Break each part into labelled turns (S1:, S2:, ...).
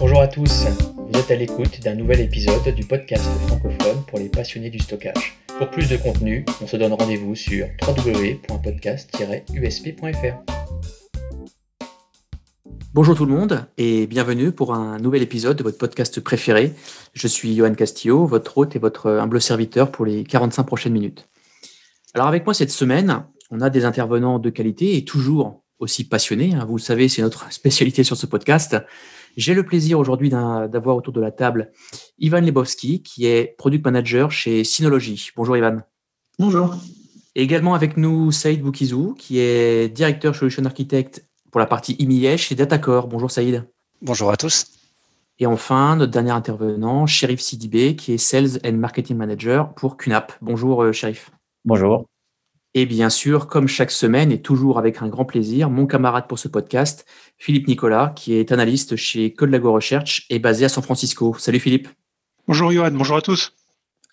S1: Bonjour à tous, vous êtes à l'écoute d'un nouvel épisode du podcast francophone pour les passionnés du stockage. Pour plus de contenu, on se donne rendez-vous sur www.podcast-usp.fr.
S2: Bonjour tout le monde et bienvenue pour un nouvel épisode de votre podcast préféré. Je suis Johan Castillo, votre hôte et votre humble serviteur pour les 45 prochaines minutes. Alors avec moi cette semaine, on a des intervenants de qualité et toujours aussi passionnés. Hein. Vous le savez, c'est notre spécialité sur ce podcast. J'ai le plaisir aujourd'hui d'avoir autour de la table Ivan Lebowski, qui est product manager chez Synology. Bonjour Ivan.
S3: Bonjour.
S2: Et également avec nous Saïd Boukizou, qui est directeur solution architect pour la partie IMIE chez Datacore. Bonjour Saïd.
S4: Bonjour à tous.
S2: Et enfin, notre dernier intervenant, Sherif Sidibé, qui est Sales and Marketing Manager pour QNAP. Bonjour euh, Sherif.
S5: Bonjour.
S2: Et bien sûr, comme chaque semaine et toujours avec un grand plaisir, mon camarade pour ce podcast, Philippe Nicolas, qui est analyste chez Code Lago Research et basé à San Francisco. Salut Philippe.
S6: Bonjour Johan, bonjour à tous.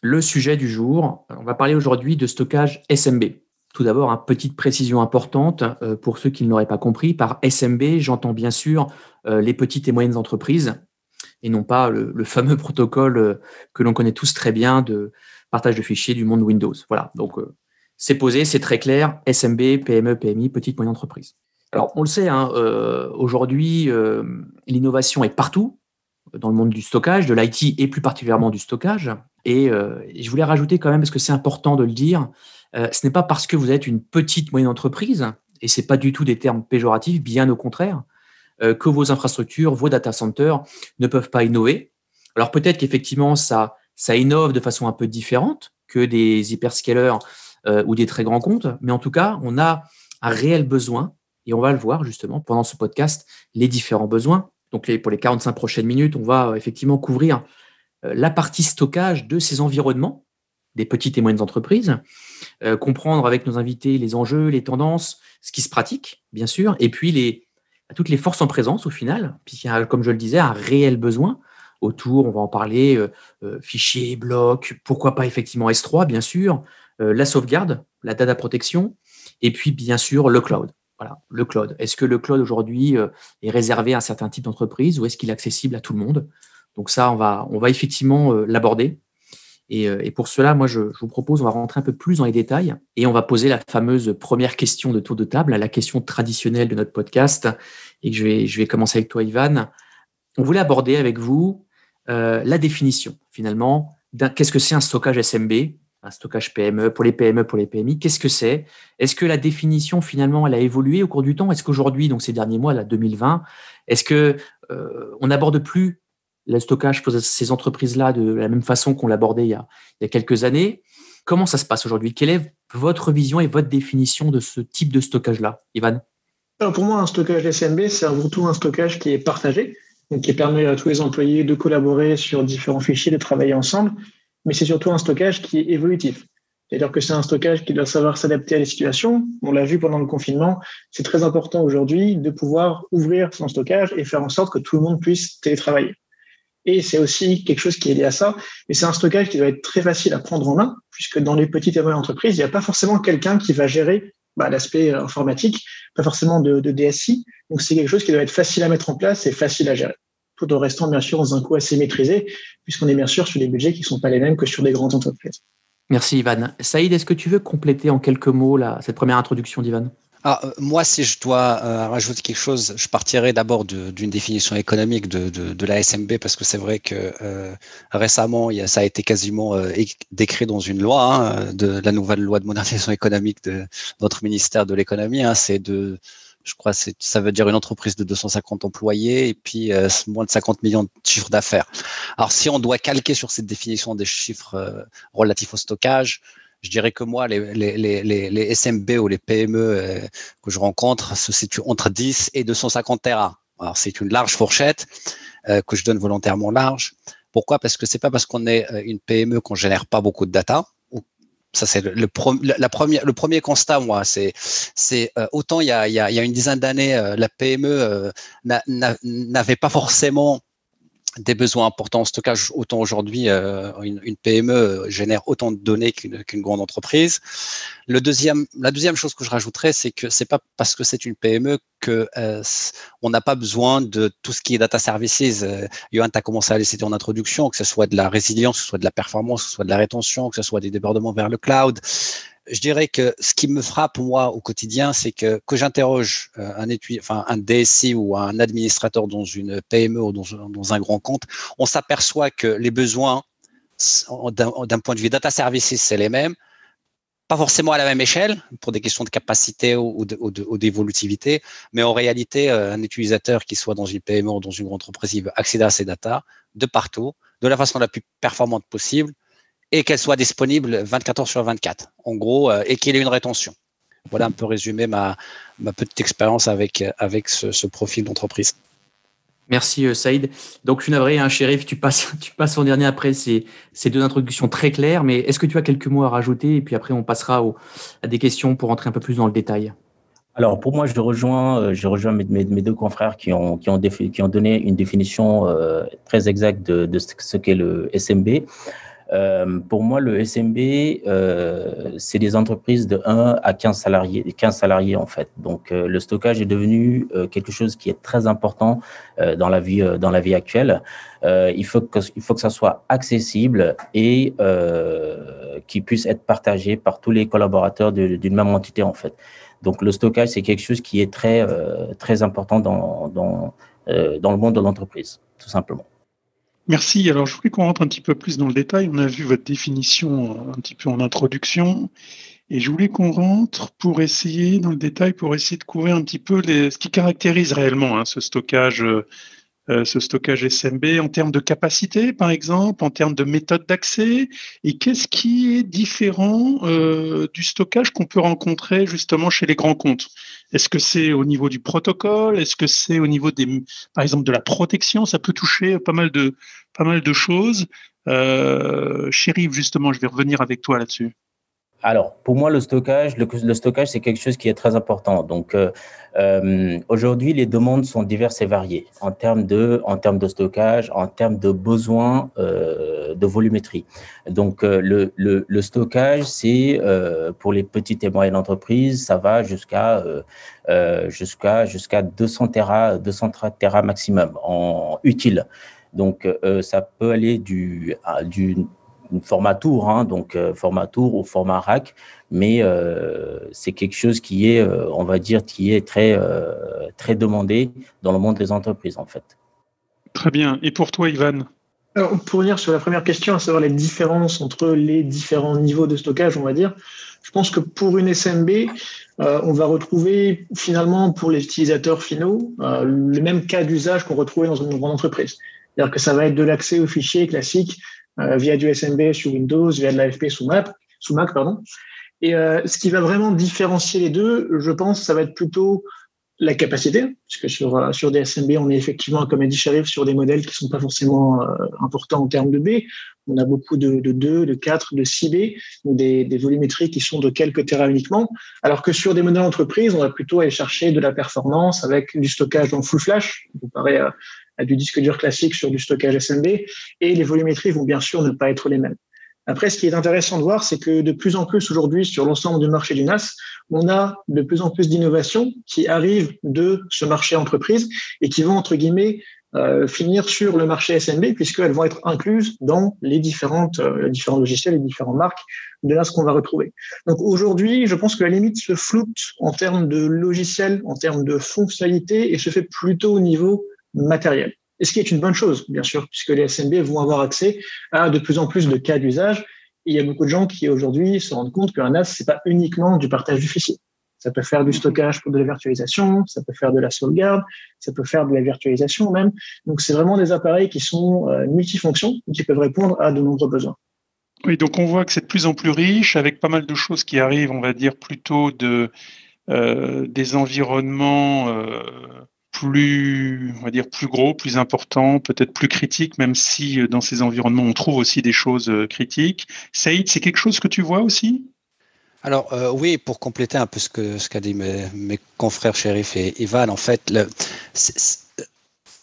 S2: Le sujet du jour, on va parler aujourd'hui de stockage SMB. Tout d'abord, une petite précision importante euh, pour ceux qui ne l'auraient pas compris. Par SMB, j'entends bien sûr euh, les petites et moyennes entreprises et non pas le, fameux protocole euh, que l'on connaît tous très bien de partage de fichiers du monde Windows. Voilà, donc c'est posé, c'est très clair, SMB, PME, PMI, petite moyenne entreprise. Alors, on le sait, hein, euh, aujourd'hui, euh, l'innovation est partout, dans le monde du stockage, de l'IT et plus particulièrement du stockage. Et euh, je voulais rajouter quand même, parce que c'est important de le dire, ce n'est pas parce que vous êtes une petite moyenne entreprise, et ce n'est pas du tout des termes péjoratifs, bien au contraire, que vos infrastructures, vos data centers ne peuvent pas innover. Alors peut-être qu'effectivement, ça, ça innove de façon un peu différente que des hyperscalers euh, ou des très grands comptes. Mais en tout cas, on a un réel besoin, et on va le voir justement pendant ce podcast, les différents besoins. Donc pour les 45 prochaines minutes, on va euh, effectivement couvrir euh, la partie stockage de ces environnements des petites et moyennes entreprises, comprendre avec nos invités les enjeux, les tendances, ce qui se pratique, bien sûr, et puis toutes les forces en présence au final, puisqu'il y a, comme je le disais, un réel besoin autour, on va en parler, fichiers, blocs, pourquoi pas effectivement S3, bien sûr, la sauvegarde, la data protection, et puis bien sûr le cloud. Voilà, le cloud. Est-ce que le cloud aujourd'hui euh, est réservé à un certain type d'entreprise ou est-ce qu'il est accessible à tout le monde? Donc ça, on va, on va effectivement euh, l'aborder. Et, pour cela, moi, je, vous propose, on va rentrer un peu plus dans les détails et on va poser la fameuse première question de tour de table, la question traditionnelle de notre podcast. Et je vais, je vais commencer avec toi, Ivan. On voulait aborder avec vous la définition, finalement, qu'est-ce que c'est un stockage SMB un stockage PME, pour les PME, pour les PMI. Qu'est-ce que c'est? Est-ce que la définition, finalement, elle a évolué au cours du temps? Est-ce qu'aujourd'hui, donc ces derniers mois, là, 2020, est-ce que euh, on n'aborde plus le stockage pour ces entreprises-là de la même façon qu'on l'abordait il, il, y a quelques années? Comment ça se passe aujourd'hui? Quelle est votre vision et votre définition de ce type de stockage-là, Ivan?
S3: Alors Pour moi, un stockage SMB, c'est avant tout un stockage qui est partagé, donc qui permet à tous les employés de collaborer sur différents fichiers, de travailler ensemble mais c'est surtout un stockage qui est évolutif. C'est-à-dire que c'est un stockage qui doit savoir s'adapter à les situations. On l'a vu pendant le confinement. C'est très important aujourd'hui de pouvoir ouvrir son stockage et faire en sorte que tout le monde puisse télétravailler. Et c'est aussi quelque chose qui est lié à ça. Mais c'est un stockage qui doit être très facile à prendre en main, puisque dans les petites et moyennes entreprises, il n'y a pas forcément quelqu'un qui va gérer bah, l'aspect informatique, pas forcément de DSI. Donc c'est quelque chose qui doit être facile à mettre en place et facile à gérer tout en restant bien sûr dans un coût assez maîtrisé, puisqu'on est bien sûr sur des budgets qui ne sont pas les mêmes que sur des grandes entreprises.
S2: Merci Ivan. Saïd, est-ce que tu veux compléter en quelques mots cette première introduction d'Ivan?
S4: Ah, euh, moi, si je dois euh, rajouter quelque chose, je partirai d'abord d'une définition économique de, de, la SMB parce que c'est vrai que euh, récemment, il y a, ça a été quasiment décrit dans une loi, hein, de la nouvelle loi de modernisation économique de notre ministère de l'économie. Hein, c'est de je crois que ça veut dire une entreprise de 250 employés et puis euh, moins de 50 millions de chiffres d'affaires. Alors, si on doit calquer sur cette définition des chiffres euh, relatifs au stockage, je dirais que moi, les, SMB ou les PME euh, que je rencontre se situent entre 10 et 250 Tera. Alors, c'est une large fourchette que je donne volontairement large. Pourquoi? Parce que c'est pas parce qu'on est une PME qu'on génère pas beaucoup de data ça c'est le, le, la première, le premier constat, moi. C'est, c'est euh, autant il y a, il y a, il y a une dizaine d'années, euh, la PME euh, n'avait pas forcément des besoins importants en stockage. Autant aujourd'hui, euh, une, PME génère autant de données qu'une grande entreprise. Le deuxième, la deuxième chose que je rajouterais, c'est que c'est pas parce que c'est une PME que euh, on n'a pas besoin de tout ce qui est data services. Euh, Johan, tu as commencé à les citer en introduction, que ce soit de la résilience, que ce soit de la performance, que ce soit de la rétention, que ce soit des débordements vers le cloud je dirais que ce qui me frappe moi au quotidien, c'est que que j'interroge euh, un DSI ou un administrateur dans une PME ou dans, un grand compte, on s'aperçoit que les besoins d'un point de vue data services, c'est les mêmes, pas forcément à la même échelle pour des questions de capacité ou, d'évolutivité, mais en réalité, euh, un utilisateur qui soit dans une PME ou dans une grande entreprise, il veut accéder à ces data de partout, de la façon la plus performante possible, et qu'elle soit disponible 24 heures sur 24, en gros, euh, et qu'il ait une rétention. Voilà un peu résumé ma, ma petite expérience avec, avec ce, profil d'entreprise.
S2: Merci euh, Saïd. Donc je suis navré, hein, shérif, tu passes, tu passes en dernier après ces, ces deux introductions très claires, mais est-ce que tu as quelques mots à rajouter et puis après on passera à des questions pour entrer un peu plus dans le détail?
S5: Alors pour moi, je rejoins, euh, je rejoins mes, mes, deux confrères qui ont, qui ont, qui ont donné une définition très exacte de, de ce qu'est le SMB. Euh, pour moi, le SMB, euh, c'est des entreprises de 1 à 15 salariés, 15 salariés en fait. Donc, euh, le stockage est devenu quelque chose qui est très important dans la vie, dans la vie actuelle. il faut que, il faut que ça soit accessible et qui puisse être partagé par tous les collaborateurs d'une même entité en fait. Donc, le stockage, c'est quelque chose qui est très, très important dans, dans, dans le monde de l'entreprise, tout simplement.
S6: Merci. Alors, je voulais qu'on rentre un petit peu plus dans le détail. On a vu votre définition euh, un petit peu en introduction. Et je voulais qu'on rentre pour essayer, dans le détail, pour essayer de couvrir un petit peu ce qui caractérise réellement hein, ce stockage euh, ce stockage SMB en termes de capacité, par exemple, en termes de méthode d'accès? Et qu'est-ce qui est différent euh, du stockage qu'on peut rencontrer justement chez les grands comptes? Est-ce que c'est au niveau du protocole? Est-ce que c'est au niveau des, par exemple, de la protection? Ça peut toucher pas mal de, pas mal de choses. Euh, justement, je vais revenir avec toi là-dessus.
S5: Alors, pour moi, le stockage, le, stockage, c'est quelque chose qui est très important. Donc, euh, euh, aujourd'hui, les demandes sont diverses et variées en termes de, en termes de stockage, en termes de besoins euh, de volumétrie. Donc, le, le, stockage, c'est pour les petites et moyennes entreprises, ça va jusqu'à jusqu'à jusqu'à 200 Tera, 200 Tera maximum en utile. Donc, ça peut aller du, du format tour, hein, donc euh, format tour ou format rack, mais euh, c'est quelque chose qui est, euh, on va dire, qui est très, très demandé dans le monde des entreprises en fait.
S6: Très bien. Et pour toi, Ivan?
S3: Alors, Pour revenir sur la première question, à savoir les différences entre les différents niveaux de stockage, on va dire, je pense que pour une SMB, on va retrouver finalement pour les utilisateurs finaux le même cas d'usage qu'on retrouvait dans une grande entreprise. C'est-à-dire que ça va être de l'accès aux fichiers classiques euh, via du SMB sur Windows, via de l'AFP sous Mac, sous Mac pardon. Et euh, ce qui va vraiment différencier les deux, je pense, ça va être plutôt la capacité, puisque sur, euh, sur des SMB, on est effectivement, comme a dit sur des modèles qui sont pas forcément importants en termes de B. On a beaucoup de, de 2, de 4, de 6 B, des, volumétries qui sont de quelques terras uniquement, alors que sur des modèles entreprises, on va plutôt aller chercher de la performance avec du stockage en full flash, du disque dur classique sur du stockage SMB, et les volumétries vont bien sûr ne pas être les mêmes. Après, ce qui est intéressant de voir, c'est que de plus en plus aujourd'hui, sur l'ensemble du marché du NAS, on a de plus en plus d'innovations qui arrivent de ce marché entreprise et qui vont, entre guillemets, euh, finir sur le marché SMB, puisqu'elles vont être incluses dans les différentes, euh, différents logiciels, les différentes marques de NAS qu'on va retrouver. Donc aujourd'hui, je pense que la limite se floute en termes de logiciels, en termes de fonctionnalités, et se fait plutôt au niveau matériel. Et ce qui est une bonne chose, bien sûr, puisque les SMB vont avoir accès à de plus en plus de cas d'usage. il y a beaucoup de gens qui aujourd'hui se rendent compte qu'un NAS, c'est pas uniquement du partage du fichier. Ça peut faire du stockage pour de la virtualisation, ça peut faire de la sauvegarde, ça peut faire de la virtualisation même. Donc c'est vraiment des appareils qui sont euh, multifonctions et qui peuvent répondre à de nombreux besoins.
S6: Oui, donc on voit que c'est de plus en plus riche, avec pas mal de choses qui arrivent, on va dire plutôt de euh, des environnements euh, plus, on va dire, plus gros, plus important, peut-être plus critique, même si euh, dans ces environnements, on trouve aussi des choses euh, critiques. Saïd, c'est quelque chose que tu vois aussi?
S4: Alors euh, oui, pour compléter un peu ce que ce qu'a dit mes, confrères Shérif et Ivan, en fait,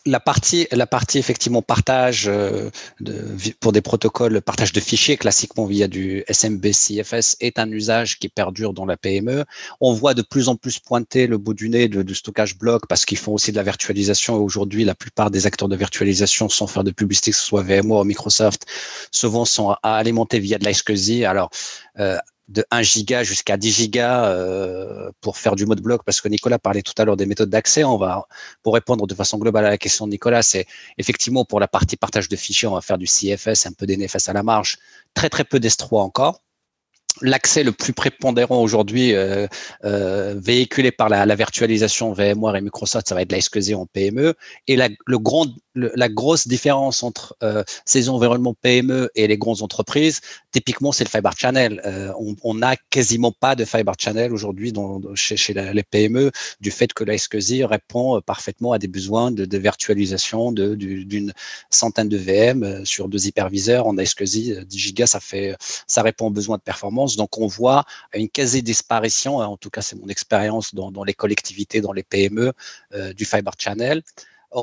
S4: la partie, la partie effectivement partage euh, de, pour des protocoles, partage de fichiers classiquement via du SMB CFS est un usage qui perdure dans la PME. On voit de plus en plus pointer le bout du nez de, stockage bloc parce qu'ils font aussi de la virtualisation. Aujourd'hui, la plupart des acteurs de virtualisation, sans faire de publicité, que ce soit VMware ou Microsoft, souvent sont alimentés via de l'iSCSI. Alors, euh, de 1 giga jusqu'à 10 gigas euh, pour faire du mode bloc, parce que Nicolas parlait tout à l'heure des méthodes d'accès. On va, pour répondre de façon globale à la question de Nicolas, c'est effectivement pour la partie partage de fichiers, on va faire du CFS, un peu d'NFS à la marge, très très peu d'S3 encore l'accès le plus prépondérant aujourd'hui euh, euh, véhiculé par la, virtualisation VMware et Microsoft, ça va être la SQZ en PME. Et la, grosse différence entre euh, ces environnements PME et les grandes entreprises, typiquement, c'est le fiber channel. On n'a quasiment pas de fiber channel aujourd'hui chez, les PME du fait que la SQZ répond parfaitement à des besoins de, virtualisation d'une centaine de VM sur deux hyperviseurs. En SQZ, 10 gigas, ça répond aux besoins de performance donc, on voit une quasi-disparition, hein, en tout cas, c'est mon expérience dans, les collectivités, dans les PME, euh, du fiber channel.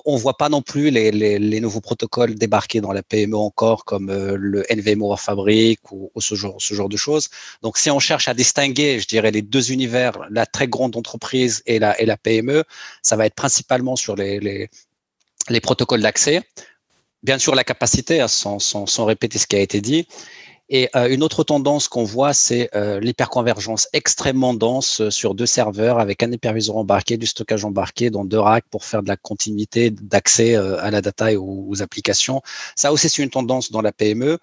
S4: On ne voit pas non plus les, nouveaux protocoles débarquer dans la PME encore, comme euh, le NVMe Fabric ou, ce, genre, de choses. Donc, si on cherche à distinguer, je dirais, les deux univers, la très grande entreprise et la, PME, ça va être principalement sur les, protocoles d'accès. Bien sûr, la capacité, hein, sans répéter ce qui a été dit, et euh, une autre tendance qu'on voit, c'est euh, l'hyperconvergence extrêmement dense euh, sur deux serveurs avec un hyperviseur embarqué, du stockage embarqué dans deux racks pour faire de la continuité d'accès à la data et aux, applications. Ça aussi, c'est une tendance dans la PME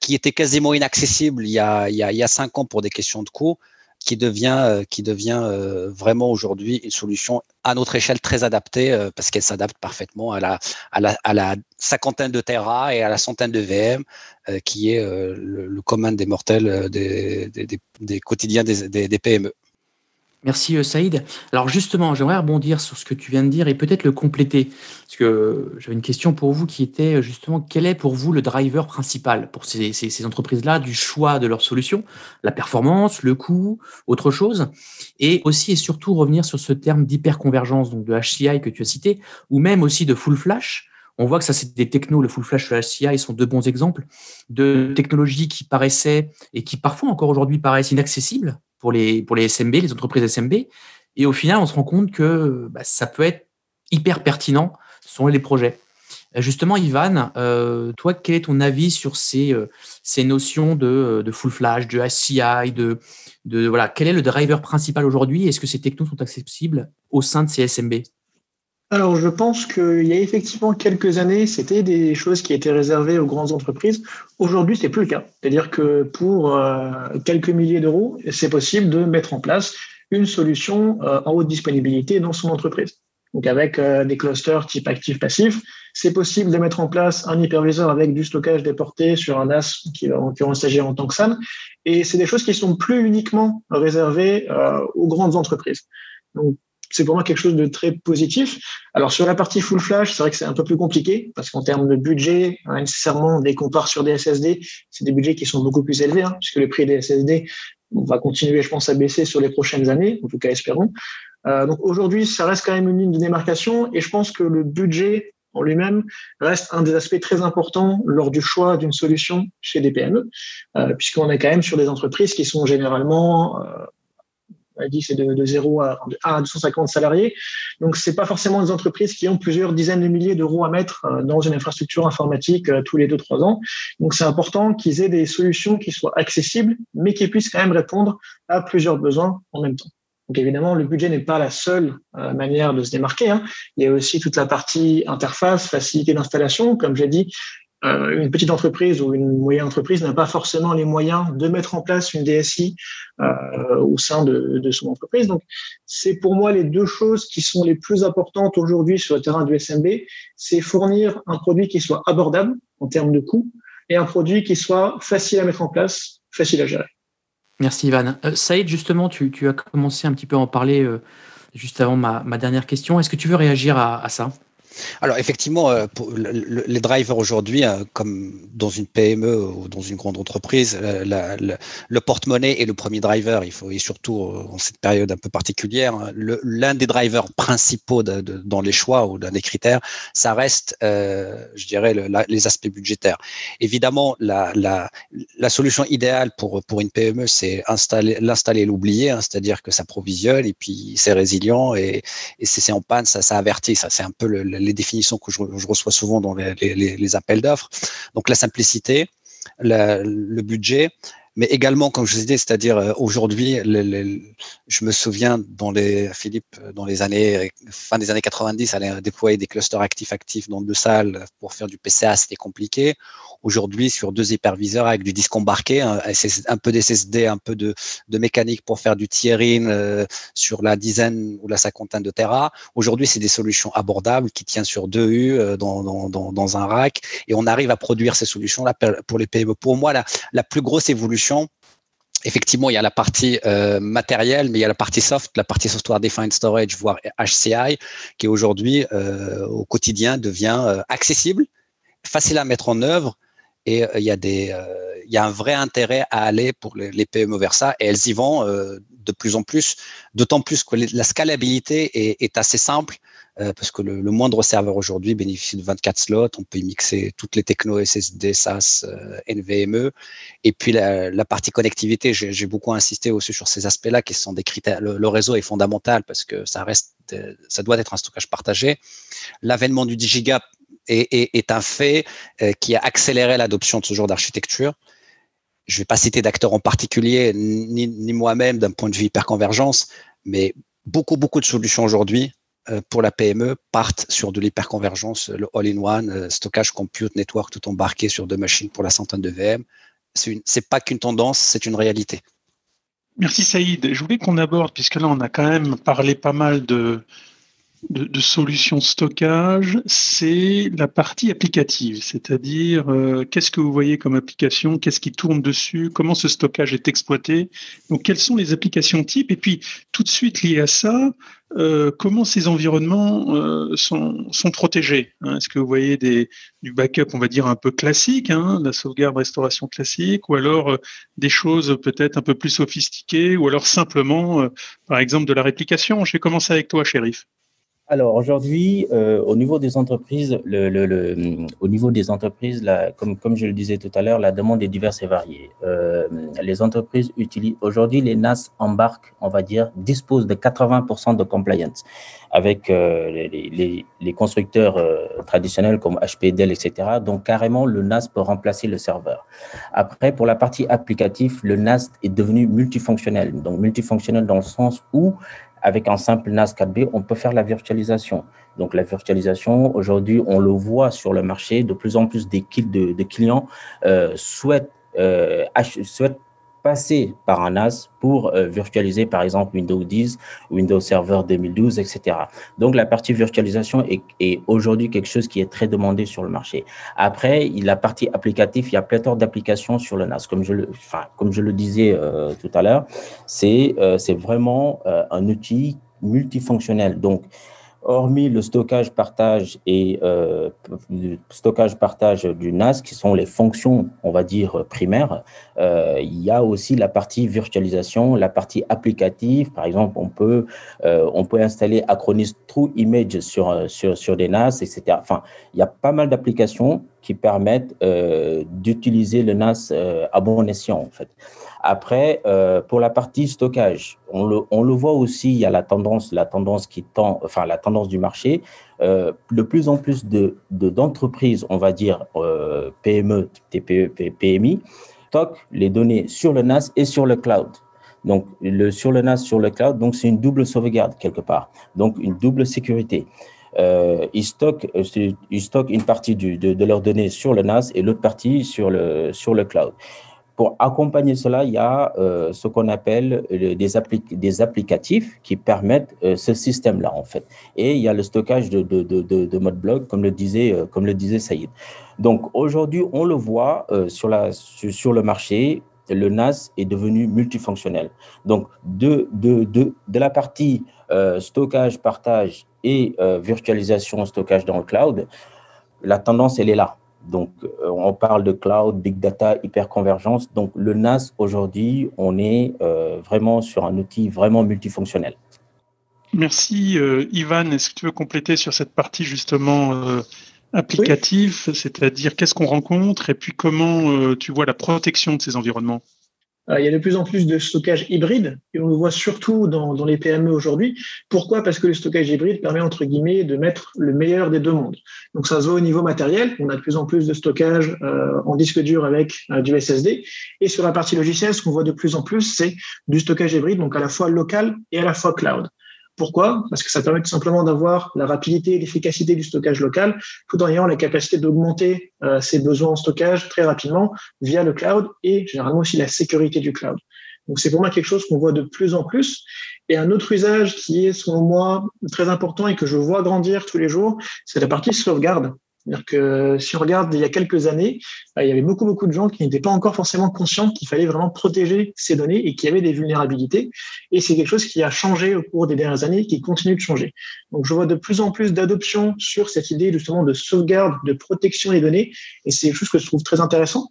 S4: qui était quasiment inaccessible il y, a, cinq ans pour des questions de coût qui devient, euh, qui devient euh, vraiment aujourd'hui une solution à notre échelle très adaptée euh, parce qu'elle s'adapte parfaitement à la, cinquantaine de Tera et à la centaine de VM qui est le, commun des mortels des, quotidiens des PME.
S2: Merci euh, Saïd. Alors justement, j'aimerais rebondir sur ce que tu viens de dire et peut-être le compléter. Parce que j'avais une question pour vous qui était euh, justement quel est pour vous le driver principal pour ces, ces, entreprises-là du choix de leur solution La performance, le coût, autre chose? Et aussi et surtout revenir sur ce terme d'hyperconvergence, donc de HCI que tu as cité, ou même aussi de full flash. On voit que ça, c'est des technos, le full flash, le HCI sont deux bons exemples de technologies qui paraissaient et qui parfois encore aujourd'hui paraissent inaccessibles pour les, pour les SMB, les entreprises SMB. Et au final, on se rend compte que bah, ça peut être hyper pertinent selon les projets. Euh, justement, Ivan, euh, toi, quel est ton avis sur ces, euh, ces notions de, de, full flash, de SCI, de, de voilà, quel est le driver principal aujourd'hui? Est-ce que ces technos sont accessibles au sein de ces SMB
S3: alors, je pense qu'il y a effectivement quelques années, c'était des choses qui étaient réservées aux grandes entreprises. Aujourd'hui, c'est plus le cas. C'est-à-dire que pour euh, quelques milliers d'euros, c'est possible de mettre en place une solution euh, en haute disponibilité dans son entreprise. Donc, avec euh, des clusters type actif-passif, c'est possible de mettre en place un hyperviseur avec du stockage déporté sur un NAS qui va en s'agir en tant que SAN. Et c'est des choses qui sont plus uniquement réservées aux grandes entreprises. C'est pour moi quelque chose de très positif. Alors sur la partie full flash, c'est vrai que c'est un peu plus compliqué parce qu'en termes de budget, hein, nécessairement, dès qu'on part sur des SSD, c'est des budgets qui sont beaucoup plus élevés hein, puisque le prix des SSD va continuer, je pense, à baisser sur les prochaines années, en tout cas espérons. Euh, donc aujourd'hui, ça reste quand même une ligne de démarcation et je pense que le budget en lui-même reste un des aspects très importants lors du choix d'une solution chez des PME, euh, puisqu'on est quand même sur des entreprises qui sont généralement euh, a dit c'est de, de 0 à, à 250 salariés. Donc, c'est pas forcément des entreprises qui ont plusieurs dizaines de milliers d'euros à mettre euh, dans une infrastructure informatique euh, tous les 2-3 ans. Donc, c'est important qu'ils aient des solutions qui soient accessibles, mais qui puissent quand même répondre à plusieurs besoins en même temps. Donc évidemment, le budget n'est pas la seule euh, manière de se démarquer. Hein. Il y a aussi toute la partie interface, facilité d'installation. Comme j'ai dit, euh, une petite entreprise ou une moyenne entreprise n'a pas forcément les moyens de mettre en place une DSI euh, au sein de, son entreprise. Donc, c'est pour moi les deux choses qui sont les plus importantes aujourd'hui sur le terrain du SMB. C'est fournir un produit qui soit abordable en termes de coût et un produit qui soit facile à mettre en place, facile à gérer.
S2: Merci Ivan. Euh, Saïd, justement, tu, as commencé un petit peu à en parler juste avant ma, dernière question. Est-ce que tu veux réagir à ça?
S4: Alors effectivement, euh, les drivers aujourd'hui, euh, comme dans une PME ou dans une grande entreprise, euh, le porte-monnaie est le premier driver. Il faut et surtout en cette période un peu particulière, hein, l'un des drivers principaux dans les choix ou dans les critères, ça reste, je dirais, les aspects budgétaires. Évidemment, la, solution idéale pour une PME, c'est l'installer et l'oublier, hein, c'est-à-dire que ça provisionne et puis c'est résilient et, et c'est en panne, ça, ça avertit. Ça, c'est un peu le les définitions que je, reçois souvent dans les, appels d'offres. Donc la simplicité, le budget, mais également, comme je vous disais, c'est-à-dire euh, aujourd'hui, je me souviens dans les Philippe, dans les années fin des années 90, aller déployer des clusters actifs actifs dans deux salles pour faire du PCA, c'était compliqué. Aujourd'hui, sur deux hyperviseurs avec du disque embarqué, un, peu d'SSD, un peu de, mécanique pour faire du tiering euh, sur la dizaine ou la cinquantaine de Tera. Aujourd'hui, c'est des solutions abordables qui tiennent sur deux U euh, dans, un rack et on arrive à produire ces solutions-là pour les PME. Pour moi, la, plus grosse évolution, effectivement, il y a la partie euh, matérielle, mais il y a la partie soft, la partie software defined storage, voire HCI, qui aujourd'hui, au quotidien, devient accessible, facile à mettre en œuvre et euh, il y a des euh, il y a un vrai intérêt à aller pour les, PME vers ça et elles y vont euh, de plus en plus, d'autant plus que la scalabilité est, assez simple parce que le, moindre serveur aujourd'hui bénéficie de 24 slots, on peut y mixer toutes les technos SSD, SAS, NVMe et puis la, partie connectivité, j'ai beaucoup insisté aussi sur ces aspects-là qui sont des critères. Le, réseau est fondamental parce que ça reste, ça doit être un stockage partagé. L'avènement du 10 giga est, un fait euh, qui a accéléré l'adoption de ce genre d'architecture. Je ne vais pas citer d'acteurs en particulier, ni, moi-même d'un point de vue hyperconvergence, mais beaucoup, beaucoup de solutions aujourd'hui euh, pour la PME partent sur de l'hyperconvergence, le all-in-one, euh, stockage, compute, network, tout embarqué sur deux machines pour la centaine de VM. Ce n'est pas qu'une tendance, c'est une réalité.
S6: Merci Saïd. Je voulais qu'on aborde, puisque là on a quand même parlé pas mal de, de, de solutions stockage, c'est la partie applicative, c'est-à-dire euh, qu'est-ce que vous voyez comme application, qu'est-ce qui tourne dessus, comment ce stockage est exploité, donc quelles sont les applications types, et puis tout de suite lié à ça, euh, comment ces environnements euh, sont, sont, protégés hein? Est-ce que vous voyez des, du backup, on va dire, un peu classique, hein, la sauvegarde restauration classique, ou alors des choses peut-être un peu plus sophistiquées, ou alors simplement, par exemple, de la réplication? Je vais commencer avec toi, shérif.
S5: Alors aujourd'hui, euh, au niveau des entreprises, au niveau des entreprises, comme, je le disais tout à l'heure, la demande est diverse et variée. Euh, les entreprises utilisent aujourd'hui les NAS embarquent, on va dire, disposent de 80% de compliance avec euh, les, les, constructeurs traditionnels comme HP, Dell, etc. Donc carrément, le NAS peut remplacer le serveur. Après, pour la partie applicative, le NAS est devenu multifonctionnel. Donc multifonctionnel dans le sens où avec un simple NAS 4B, on peut faire la virtualisation. Donc la virtualisation, aujourd'hui, on le voit sur le marché, de plus en plus des de, clients euh, souhaitent, euh, souhaitent passer par un NAS pour euh, virtualiser, par exemple, Windows 10, Windows Server 2012, etc. Donc, la partie virtualisation est, aujourd'hui quelque chose qui est très demandé sur le marché. Après, la partie applicative, il y a pléthore d'applications sur le NAS. Comme je le, disais euh, tout à l'heure, c'est euh, vraiment un outil multifonctionnel. Donc, hormis le stockage partage et euh, stockage partage du NAS, qui sont les fonctions, on va dire, primaires, euh, il y a aussi la partie virtualisation, la partie applicative. Par exemple, on peut, euh, on peut installer Acronis True Image sur, sur, sur des NAS, etc. Enfin, il y a pas mal d'applications qui permettent d'utiliser le NAS à bon escient, en fait. Après, euh, pour la partie stockage, on le, voit aussi, il y a la tendance, la tendance qui tend, enfin la tendance du marché. Euh, de plus en plus de d'entreprises, on va dire euh, PME, TPE, PMI, stockent les données sur le NAS et sur le cloud. Donc, le, sur le NAS, sur le cloud, donc c'est une double sauvegarde quelque part. Donc, une double sécurité. Euh, ils, stockent, euh, ils stockent une partie de, leurs données sur le NAS et l'autre partie sur le, cloud. Pour accompagner cela, il y a euh, ce qu'on appelle des, applicatifs qui permettent ce système-là, en fait. Et il y a le stockage de, de, de, de mode blog, comme le disait, euh, Saïd. Donc aujourd'hui, on le voit sur, le marché, le NAS est devenu multifonctionnel. Donc de la partie stockage, partage et virtualisation, stockage dans le cloud, la tendance, elle est là. Donc, on parle de cloud, big data, hyperconvergence. Donc, le NAS, aujourd'hui, on est vraiment sur un outil vraiment multifonctionnel.
S6: Merci, Ivan. Est-ce que tu veux compléter sur cette partie justement applicatif, c'est-à-dire qu'est-ce qu'on rencontre? Et puis comment euh, tu vois la protection de ces environnements?
S3: euh, il y a de plus en plus de stockage hybride et on le voit surtout dans, les PME aujourd'hui. Pourquoi? Parce que le stockage hybride permet entre guillemets de mettre le meilleur des deux mondes. Donc ça se voit au niveau matériel. On a de plus en plus de stockage euh, en disque dur avec du SSD. Et sur la partie logicielle, ce qu'on voit de plus en plus, c'est du stockage hybride, donc à la fois local et à la fois cloud. Pourquoi? Parce que ça permet tout simplement d'avoir la rapidité et l'efficacité du stockage local, tout en ayant la capacité d'augmenter euh, ses besoins en stockage très rapidement via le cloud et généralement aussi la sécurité du cloud. Donc c'est pour moi quelque chose qu'on voit de plus en plus. Et un autre usage qui est selon moi très important et que je vois grandir tous les jours, c'est la partie sauvegarde. C'est-à-dire que si on regarde il y a quelques années, bah, il y avait beaucoup, beaucoup de gens qui n'étaient pas encore forcément conscients qu'il fallait vraiment protéger ces données et qu'il y avait des vulnérabilités. Et c'est quelque chose qui a changé au cours des dernières années et qui continue de changer. Donc, je vois de plus en plus d'adoption sur cette idée justement de sauvegarde, de protection des données. Et c'est quelque chose que je trouve très intéressant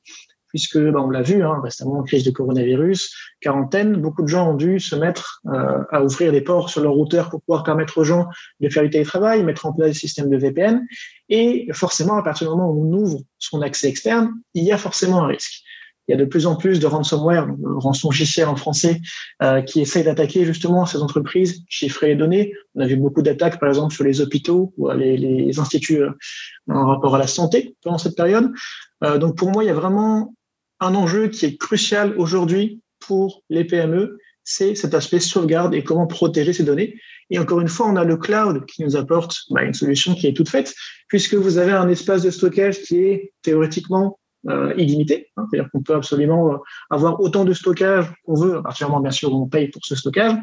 S3: puisque bah, on l'a vu hein, récemment, crise de coronavirus, quarantaine, beaucoup de gens ont dû se mettre euh, à ouvrir des ports sur leur routeur pour pouvoir permettre aux gens de faire du télétravail, mettre en place des systèmes de VPN. Et forcément, à partir du moment où on ouvre son accès externe, il y a forcément un risque. Il y a de plus en plus de ransomware, rançon en français, euh, qui essayent d'attaquer justement ces entreprises, chiffrer les données. On a vu beaucoup d'attaques, par exemple, sur les hôpitaux ou les, les instituts euh, en rapport à la santé pendant cette période. Euh, donc pour moi, il y a vraiment un enjeu qui est crucial aujourd'hui pour les PME, c'est cet aspect sauvegarde et comment protéger ces données. Et encore une fois, on a le cloud qui nous apporte bah, une solution qui est toute faite, puisque vous avez un espace de stockage qui est théoriquement euh, illimité. Hein. C'est-à-dire qu'on peut absolument euh, avoir autant de stockage qu'on veut, à partir bien sûr, on paye pour ce stockage,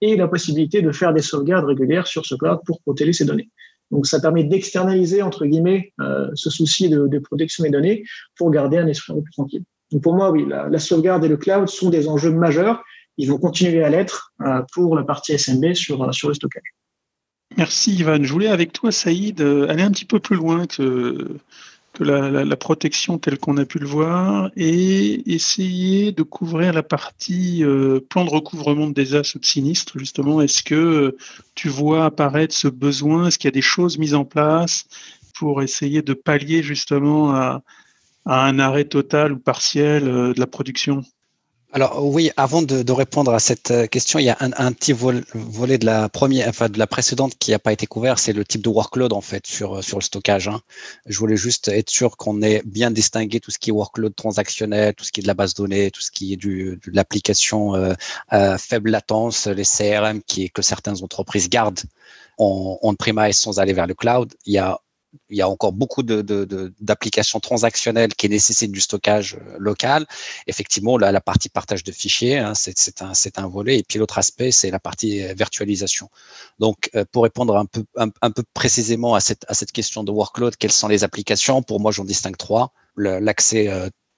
S3: et la possibilité de faire des sauvegardes régulières sur ce cloud pour protéger ces données. Donc, ça permet d'externaliser, entre guillemets, euh, ce souci de, de, protection des données pour garder un esprit plus tranquille. Donc, pour moi, oui, la, sauvegarde et le cloud sont des enjeux majeurs ils vont continuer à l'être euh, pour la partie SMB sur, euh, sur le stockage.
S6: Merci Ivan. Je voulais avec toi, Saïd, euh, aller un petit peu plus loin que, que la, protection telle qu'on a pu le voir et essayer de couvrir la partie plan de recouvrement de désastres de sinistres, justement. Est-ce que tu vois apparaître ce besoin? Est-ce qu'il y a des choses mises en place pour essayer de pallier justement à, un arrêt total ou partiel de la production?
S4: Alors oui, avant de, répondre à cette euh, question, il y a un, petit volet de la première, enfin de la précédente qui n'a pas été couvert, c'est le type de workload en fait sur euh, sur le stockage. Hein. Je voulais juste être sûr qu'on ait bien distingué tout ce qui est workload transactionnel, tout ce qui est de la base de données, tout ce qui est de l'application euh, faible latence, les CRM qui que certaines entreprises gardent en, en premise sans aller vers le cloud. Il y a il y a encore beaucoup d'applications de, transactionnelles qui nécessitent du stockage euh, local. Effectivement, la, la partie partage de fichiers, hein, c'est un, un, volet. Et puis l'autre aspect, c'est la partie euh, virtualisation. Donc, euh, pour répondre un peu, un, peu précisément à cette, à cette question de workload, quelles sont les applications? Pour moi, j'en distingue trois. L'accès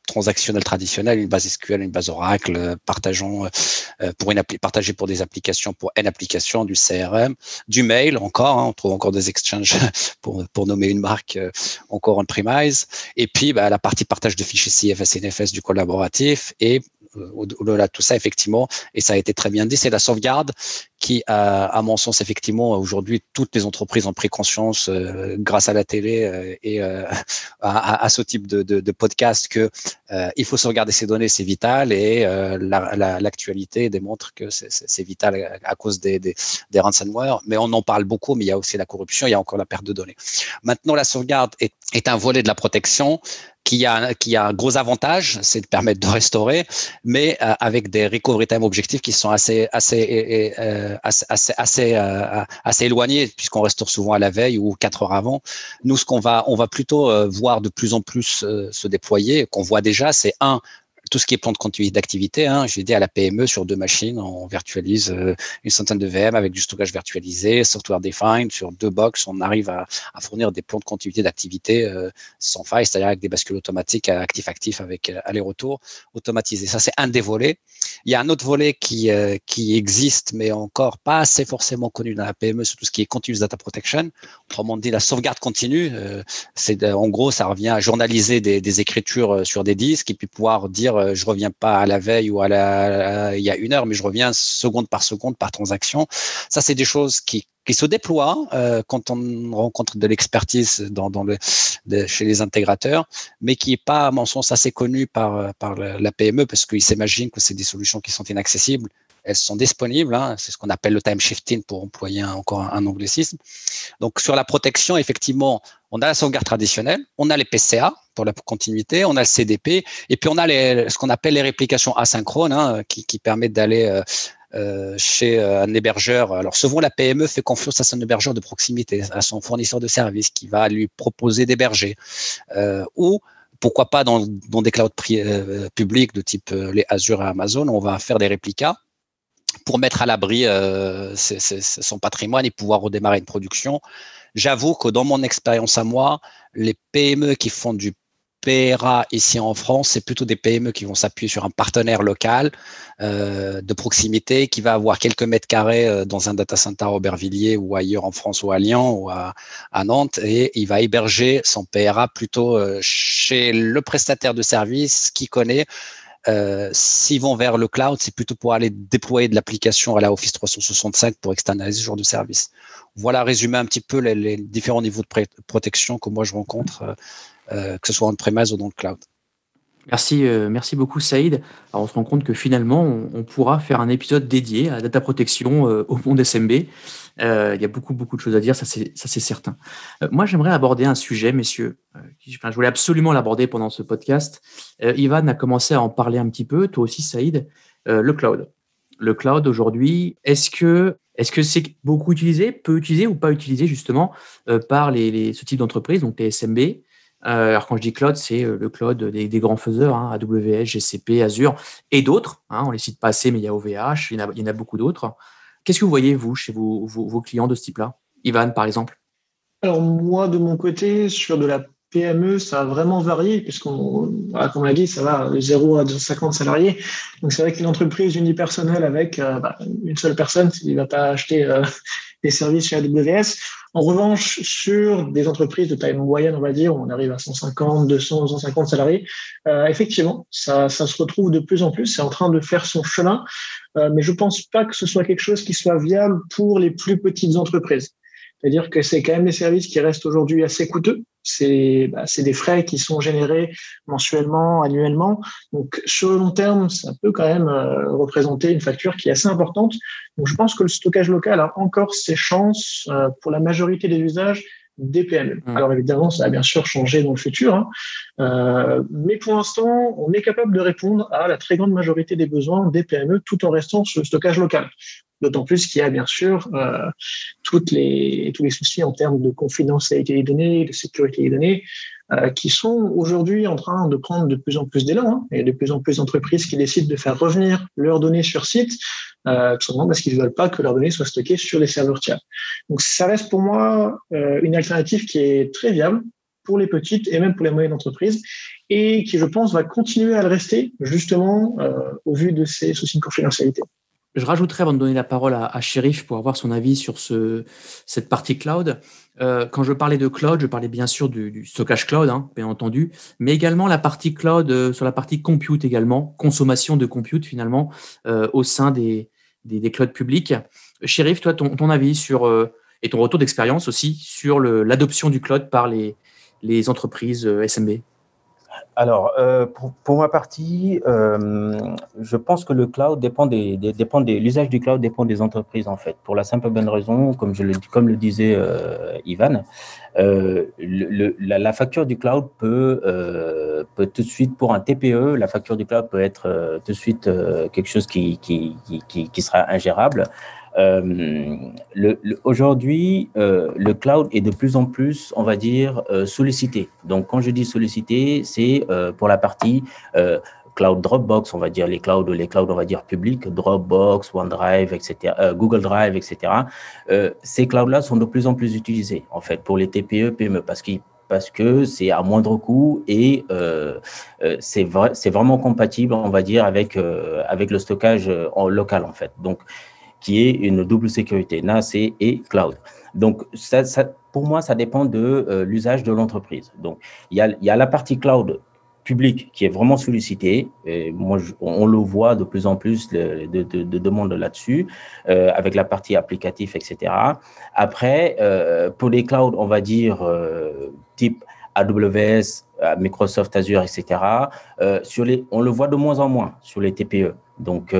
S4: transactionnel traditionnel, une base SQL, une base Oracle, euh, partageons euh, pour une partagée pour des applications, pour N applications, du CRM, du mail encore, hein, on trouve encore des exchanges pour, pour nommer une marque euh, encore en premise, et puis bah, la partie partage de fichiers CFS et NFS du collaboratif et au-delà de tout ça, effectivement, et ça a été très bien dit, c'est la sauvegarde qui, à mon sens, effectivement, aujourd'hui, toutes les entreprises ont pris conscience, euh, grâce à la télé euh, et euh, à, à, ce type de, de, de podcast, que il faut sauvegarder ces données, c'est vital, et l'actualité la, démontre que c'est vital à, cause des, des, des, ransomware. Mais on en parle beaucoup, mais il y a aussi la corruption, il y a encore la perte de données. Maintenant, la sauvegarde est, est un volet de la protection qui a, qui a un gros avantage, c'est de permettre de restaurer, mais euh, avec des recovery time objectifs qui sont assez, assez, euh, assez, assez, euh, assez éloignés, puisqu'on restaure souvent à la veille ou quatre heures avant. Nous, ce qu'on va, on va plutôt voir de plus en plus se déployer, qu'on voit déjà, c'est un, tout ce qui est plan de continuité d'activité. Hein, J'ai dit à la PME sur deux machines, on virtualise euh, une centaine de VM avec du stockage virtualisé, software defined sur deux box, on arrive à, fournir des plans de continuité d'activité euh, sans faille, c'est-à-dire avec des bascules automatiques actif-actif avec euh, aller-retour automatisé. Ça, c'est un des volets. Il y a un autre volet qui, existe, mais encore pas assez forcément connu dans la PME, sur tout ce qui est continuous data protection. Autrement dit, la sauvegarde continue. c'est en gros, ça revient à journaliser des écritures sur des disques et puis pouvoir dire je reviens pas à la veille ou à la, il y a une heure, mais je reviens seconde par seconde par transaction. Ça, c'est des choses qui, qui se déploient euh, quand on rencontre de l'expertise dans, dans le, chez les intégrateurs, mais qui est pas, à mon sens, assez connu par, par la PME parce qu'ils s'imaginent que c'est des solutions qui sont inaccessibles elles sont disponibles. Hein, c'est ce qu'on appelle le time shifting pour employer encore un, anglicisme. Donc sur la protection, effectivement, on a la sauvegarde traditionnelle, on a les PCA pour la continuité, on a le CDP, et puis on a ce qu'on appelle les réplications asynchrones hein, qui, permettent d'aller euh, euh, chez euh, un hébergeur. Alors souvent la PME fait confiance à son hébergeur de proximité, à son fournisseur de services qui va lui proposer d'héberger. Ou pourquoi pas dans, dans des clouds publics de type les Azure et Amazon, on va faire des réplicas pour mettre à l'abri euh, son patrimoine et pouvoir redémarrer une production. J'avoue que dans mon expérience à moi, les PME qui font du PRA ici en France, c'est plutôt des PME qui vont s'appuyer sur un partenaire local euh, de proximité qui va avoir quelques mètres carrés euh, dans un data center à Aubervilliers ou ailleurs en France ou à Lyon ou à, Nantes et il va héberger son PRA plutôt chez le prestataire de service qui connaît euh, s'ils vont vers le cloud, c'est plutôt pour aller déployer de l'application à la Office 365 pour externaliser ce genre de service. Voilà, résumer un petit peu les, différents niveaux de protection que moi je rencontre, euh, euh, que ce soit en premise ou dans le cloud.
S2: Merci, merci beaucoup Saïd. On se rend compte que finalement, on, pourra faire un épisode dédié à la data protection au monde SMB. Euh, il y a beaucoup, beaucoup de choses à dire, ça c'est, certain. Euh, moi, j'aimerais aborder un sujet, messieurs. Euh, je voulais absolument l'aborder pendant ce podcast. Ivan a commencé à en parler un petit peu, toi aussi, Saïd. le cloud. Le cloud aujourd'hui, est-ce que est-ce c'est beaucoup utilisé, peu utilisé ou pas utilisé justement par ce type d'entreprise, donc les SMB alors quand je dis cloud, c'est le cloud des, grands faiseurs, hein, AWS, GCP, Azure et d'autres. Hein, on les cite pas assez, mais il y a OVH, il y en a, il y en a beaucoup d'autres. Qu'est-ce que vous voyez, vous, chez vos, vos, clients de ce type-là? Ivan, par exemple?
S3: Alors, moi, de mon côté, sur de la PME, ça a vraiment varié, puisqu'on, comme on l'a dit, ça va de 0 à 250 salariés. Donc, c'est vrai qu'une entreprise unipersonnelle avec euh, bah, une seule personne, il ne va pas acheter euh, des services chez AWS. En revanche, sur des entreprises de taille moyenne, on va dire, on arrive à 150, 200, 150 salariés, euh, effectivement, ça, ça se retrouve de plus en plus. C'est en train de faire son chemin, mais je pense pas que ce soit quelque chose qui soit viable pour les plus petites entreprises. C'est-à-dire que c'est quand même des services qui restent aujourd'hui assez coûteux. C'est bah, des frais qui sont générés mensuellement, annuellement. Donc, sur le long terme, ça peut quand même euh, représenter une facture qui est assez importante. Donc, je pense que le stockage local a encore ses chances euh, pour la majorité des usages des PME. Mmh. Alors évidemment, ça va bien sûr changer dans le futur, hein. euh, mais pour l'instant, on est capable de répondre à la très grande majorité des besoins des PME tout en restant sur le stockage local. D'autant plus qu'il y a bien sûr euh, les, tous les soucis en termes de confidentialité des données, de sécurité des données, euh, qui sont aujourd'hui en train de prendre de plus en plus d'élan. Hein, et de plus en plus d'entreprises qui décident de faire revenir leurs données sur site, euh, tout simplement parce qu'ils ne veulent pas que leurs données soient stockées sur les serveurs tiers. Donc ça reste pour moi une alternative qui est très viable pour les petites et même pour les moyennes entreprises et qui, je pense, va continuer à le rester justement au vu de ces soucis de confidentialité.
S2: Je rajouterai avant de donner la parole à, à pour avoir son avis sur ce, cette partie cloud. Euh, quand je parlais de cloud, je parlais bien sûr du, stockage cloud, hein, bien entendu, mais également la partie cloud euh, sur la partie compute également, consommation de compute finalement euh, au sein des, des, des, clouds publics. Shérif, toi, ton, ton avis sur et ton retour d'expérience aussi sur l'adoption du cloud par les, les entreprises SMB
S5: alors, euh, pour, ma partie, euh, je pense que le cloud dépend des, des l'usage du cloud dépend des entreprises en fait. Pour la simple bonne raison, comme le disait euh, Ivan, la, facture du cloud peut tout de suite pour un TPE, la facture du cloud peut être tout de suite quelque chose qui sera ingérable. Euh, Aujourd'hui, euh, le cloud est de plus en plus, on va dire, euh, sollicité. Donc, quand je dis sollicité, c'est pour la partie cloud Dropbox, on va dire les clouds, les clouds, on va dire publics, Dropbox, OneDrive, etc., Google Drive, etc. ces clouds-là sont de plus en plus utilisés en fait pour les TPE, PME parce que c'est à moindre coût et c'est vraiment compatible, on va dire, avec, le stockage local, en fait. Donc, qui est une double sécurité, NAS et, cloud. Donc, pour moi, ça dépend de l'usage de l'entreprise. Donc, il y a, la partie cloud public qui est vraiment sollicité. Et moi, on le voit de plus en plus de, de, demandes là-dessus, euh, avec la partie applicatif, etc. Après, euh, pour les clouds, on va dire euh, type AWS, Microsoft Azure, etc. sur les, on le voit de moins en moins sur les TPE. Donc,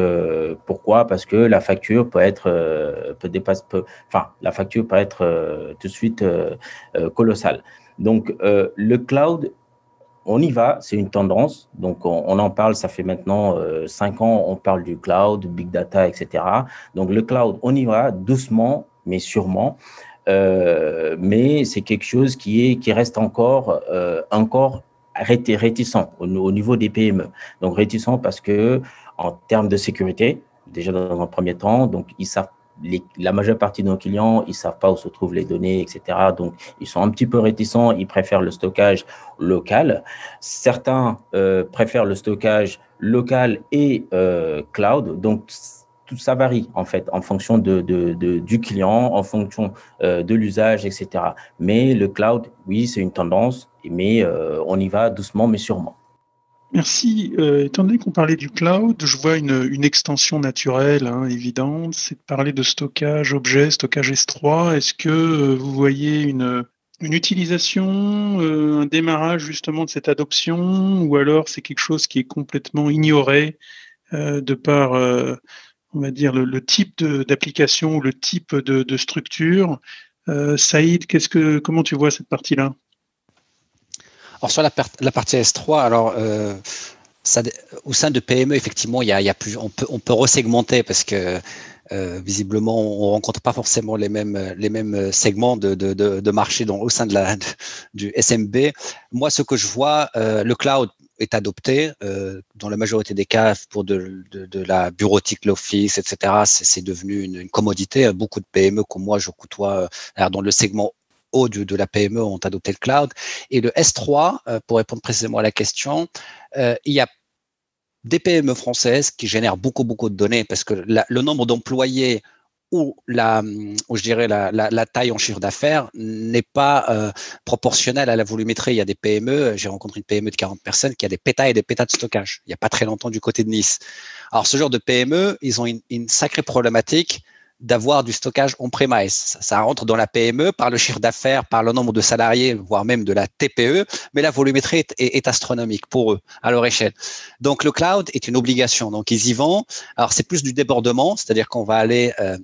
S5: pourquoi? Parce que la facture peut être, peut dépasser, enfin, la facture peut être tout de suite colossale. Donc, le cloud on y va, c'est une tendance. Donc, on, en parle, ça fait maintenant euh, cinq ans, on parle du cloud, big data, etc. Donc, le cloud, on y va doucement, mais sûrement. Euh, mais c'est quelque chose qui, est, qui reste encore, euh, encore réticent au, au, niveau des PME. Donc, réticent parce que, en termes de sécurité, déjà dans un premier temps, donc ils savent la majeure partie de nos clients, ils savent pas où se trouvent les données, etc. Donc, ils sont un petit peu réticents, ils préfèrent le stockage local. Certains euh, préfèrent le stockage local et cloud. Donc, tout ça varie en fait en fonction de, du client, en fonction euh, de l'usage, etc. Mais le cloud, oui, c'est une tendance, mais on y va doucement mais sûrement.
S6: Merci. Euh, étant donné qu'on parlait du cloud, je vois une, extension naturelle, hein, évidente, c'est de parler de stockage objet, stockage S3. Est-ce que euh, vous voyez une, une utilisation, euh, un démarrage justement de cette adoption, ou alors c'est quelque chose qui est complètement ignoré de par, on va dire, le, type d'application ou le type de, structure Saïd, qu'est-ce que, comment tu vois cette partie-là?
S4: Alors sur la, partie S3, alors euh, au sein de PME, effectivement, y a, plus, on peut, on resegmenter parce que euh, visiblement, on rencontre pas forcément les mêmes, segments de, marché au sein de la, du SMB. Moi, ce que je vois, euh, le cloud est adopté dans la majorité des cas pour de, la bureautique, l'office, etc. C'est devenu une, une, commodité. Beaucoup de PME comme moi, je côtoie dans le segment haut de, la PME ont adopté le cloud. Et le S3, euh, pour répondre précisément à la question, euh, il y a des PME françaises qui génèrent beaucoup, beaucoup de données parce que le nombre d'employés ou la, ou je dirais la, la, taille en chiffre d'affaires n'est pas euh, proportionnelle à la volumétrie. Il y a des PME, j'ai rencontré une PME de 40 personnes qui a des pétas et des pétas de stockage. Il n'y a pas très longtemps du côté de Nice. Alors ce genre de PME, ils ont une, une sacrée problématique d'avoir du stockage on-premise. Ça, rentre dans la PME par le chiffre d'affaires, par le nombre de salariés, voire même de la TPE, mais la volumétrie est, astronomique pour eux, à leur échelle. Donc, le cloud est une obligation. Donc, ils y vont. Alors, c'est plus du débordement, c'est-à-dire qu'on va aller euh,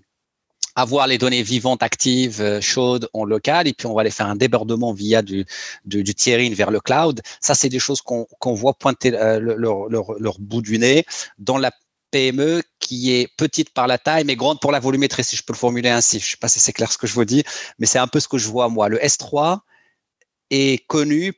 S4: avoir les données vivantes, actives, euh, chaudes en local, et puis on va aller faire un débordement via du, du, du vers le cloud. Ça, c'est des choses qu'on voit pointer euh, leur, bout du nez dans la PME qui est petite par la taille, mais grande pour la volumétrie, si je peux le formuler ainsi. Je ne sais pas si c'est clair ce que je vous dis, mais c'est un peu ce que je vois moi. Le S3 est connu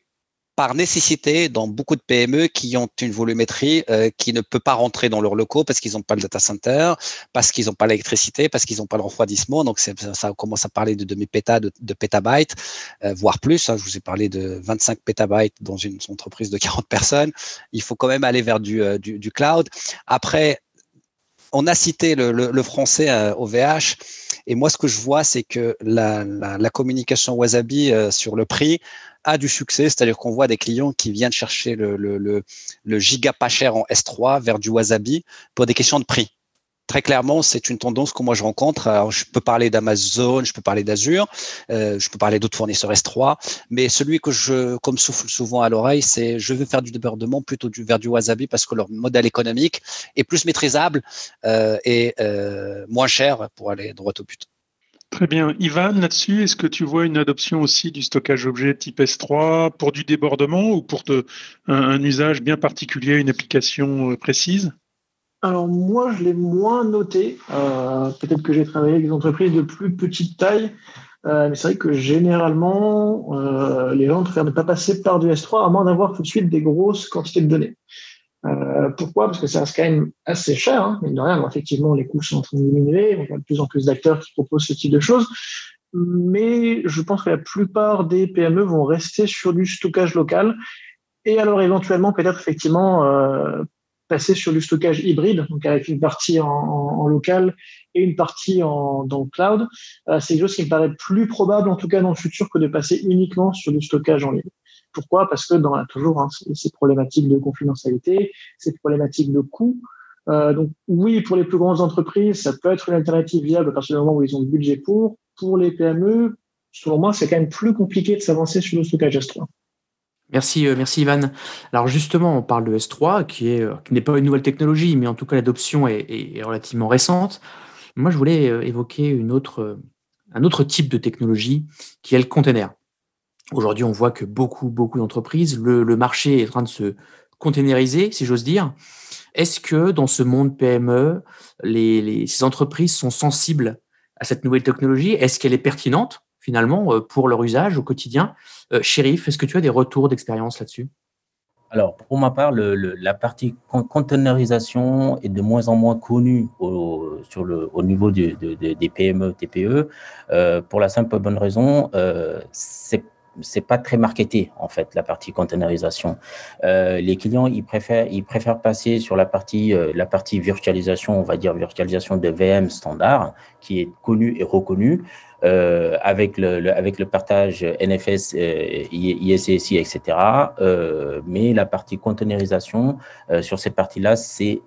S4: par nécessité dans beaucoup de PME qui ont une volumétrie euh, qui ne peut pas rentrer dans leurs locaux parce qu'ils n'ont pas le data center, parce qu'ils n'ont pas l'électricité, parce qu'ils n'ont pas le refroidissement. Donc ça, commence à parler de demi-péta, de, de pétabytes, euh, voire plus. Hein. Je vous ai parlé de 25 pétabytes dans une entreprise de 40 personnes. Il faut quand même aller vers du, euh, cloud. Après, on a cité le, français au VH. Et moi, ce que je vois, c'est que la, communication Wasabi sur le prix a du succès, c'est-à-dire qu'on voit des clients qui viennent chercher le, giga pas cher en S3 vers du Wasabi pour des questions de prix. Très clairement, c'est une tendance que moi je rencontre. Je peux parler d'Amazon, je peux parler d'Azure, euh, je peux parler d'autres fournisseurs S3, mais celui que je, comme souffle souvent à l'oreille, c'est je veux faire du débordement plutôt vers du Wasabi parce que leur modèle économique est plus maîtrisable euh, et euh, moins cher pour aller droit au but.
S6: Très bien. Ivan, là-dessus, est-ce que tu vois une adoption aussi du stockage objet type S3 pour du débordement ou pour un, usage bien particulier, une application euh, précise?
S3: Alors moi, je l'ai moins noté. Euh, peut-être que j'ai travaillé avec des entreprises de plus petite taille, euh, mais c'est vrai que généralement, les gens préfèrent ne pas passer par du S3 à moins d'avoir tout de suite des grosses quantités de données. Pourquoi? Parce que ça reste quand même assez cher, hein, de rien. effectivement, les coûts sont en train de diminuer, on voit de plus en plus d'acteurs qui proposent ce type de choses, mais je pense que la plupart des PME vont rester sur du stockage local et alors éventuellement peut-être effectivement euh, passer sur du stockage hybride, donc avec une partie en, local et une partie en, dans le cloud. Euh, c'est quelque chose qui me paraît plus probable en tout cas dans le futur que de passer uniquement sur du stockage en ligne. Pourquoi? Parce que dans toujours hein, ces problématiques de confidentialité, ces problématiques de coût. Euh, donc oui, pour les plus grandes entreprises, ça peut être une alternative viable à partir du moment où ils ont le budget pour. Pour les PME, selon moi, c'est quand même plus compliqué de s'avancer sur le stockage S3.
S2: Merci, euh, merci Ivan. Alors justement, on parle de S3, qui est euh, qui n'est pas une nouvelle technologie, mais en tout cas l'adoption est, relativement récente. Moi, je voulais évoquer une autre, un autre type de technologie, qui est le container. Aujourd'hui, on voit que beaucoup, beaucoup d'entreprises, le, marché est en train de se containeriser, si j'ose dire. Est-ce que dans ce monde PME, les, ces entreprises sont sensibles à cette nouvelle technologie? Est-ce qu'elle est pertinente finalement pour leur usage au quotidien? Euh, Chérif, est-ce que tu as des retours d'expérience là-dessus?
S5: Alors, pour ma part, la partie containerisation est de moins en moins connue au, sur le, au niveau des PME, TPE, euh, pour la simple bonne raison, euh, c'est c'est pas très marketé en fait la partie containerisation. Euh, les clients ils préfèrent ils préfèrent passer sur la partie la partie virtualisation, on va dire virtualisation de VM standard qui est connue et reconnue euh, avec, le, avec le partage NFS, euh, ISSI, etc. Euh, mais la partie containerisation, euh, sur cette partie-là, c'est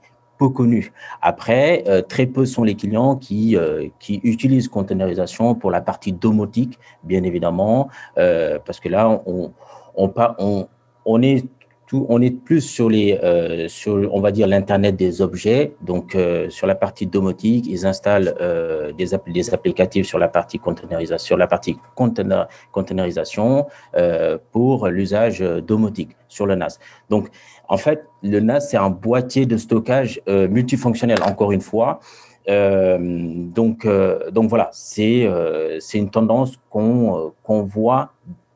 S5: connu. Après, euh, très peu sont les clients qui, qui utilisent containerisation pour la partie domotique, bien évidemment, parce que là, on, on, on, on est on est plus sur les, euh, on va dire l'internet des objets. Donc euh, sur la partie domotique, ils installent euh, des, des applicatifs sur la partie containerisation, sur la partie container, containerisation pour l'usage domotique sur le NAS. Donc en fait, le NAS c'est un boîtier de stockage multifonctionnel. Encore une fois. donc, donc voilà, c'est c'est une tendance qu'on qu'on voit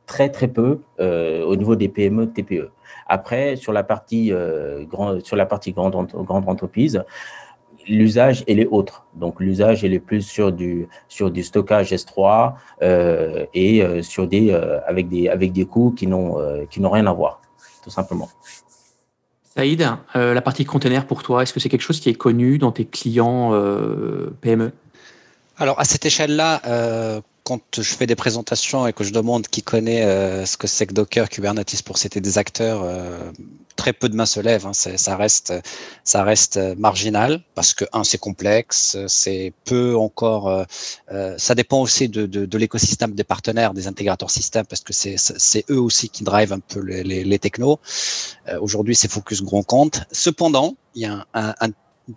S5: très très peu au niveau des PME, TPE. Après, sur la partie, euh, grand, sur la partie grande, grande entreprise, l'usage elle est autre. Donc l'usage elle est plus sur du sur du stockage S3 euh, et euh, sur des avec des avec des coûts qui n'ont qui n'ont rien à voir, tout simplement.
S2: Saïd, la partie container pour toi, est-ce que c'est quelque chose qui est connu dans tes clients PME
S4: Alors à cette échelle-là, quand je fais des présentations et que je demande qui connaît euh, ce que c'est que Docker, Kubernetes pour citer des acteurs, euh, très peu de mains se lèvent. Hein. ça reste, ça reste marginal parce que un, c'est complexe, c'est peu encore. Euh, ça dépend aussi de, de, l'écosystème des partenaires, des intégrateurs système, parce que c'est, eux aussi qui drivent un peu les, les, technos. Aujourd'hui, c'est focus grand compte. Cependant, il y a un,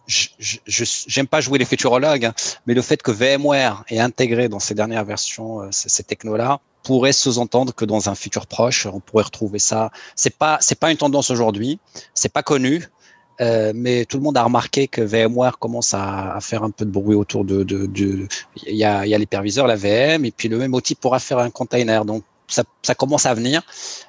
S4: j'aime pas jouer les futurologues, hein, mais le fait que VMware ait intégré dans ces dernières versions euh, ces, ces technos-là pourrait sous-entendre que dans un futur proche, on pourrait retrouver ça. C'est pas c'est pas une tendance aujourd'hui, c'est pas connu, euh, mais tout le monde a remarqué que VMware commence à, faire un peu de bruit autour de. il y a, y a l'hyperviseur, la VM, et puis le même outil pourra faire un container. Donc ça, commence à venir.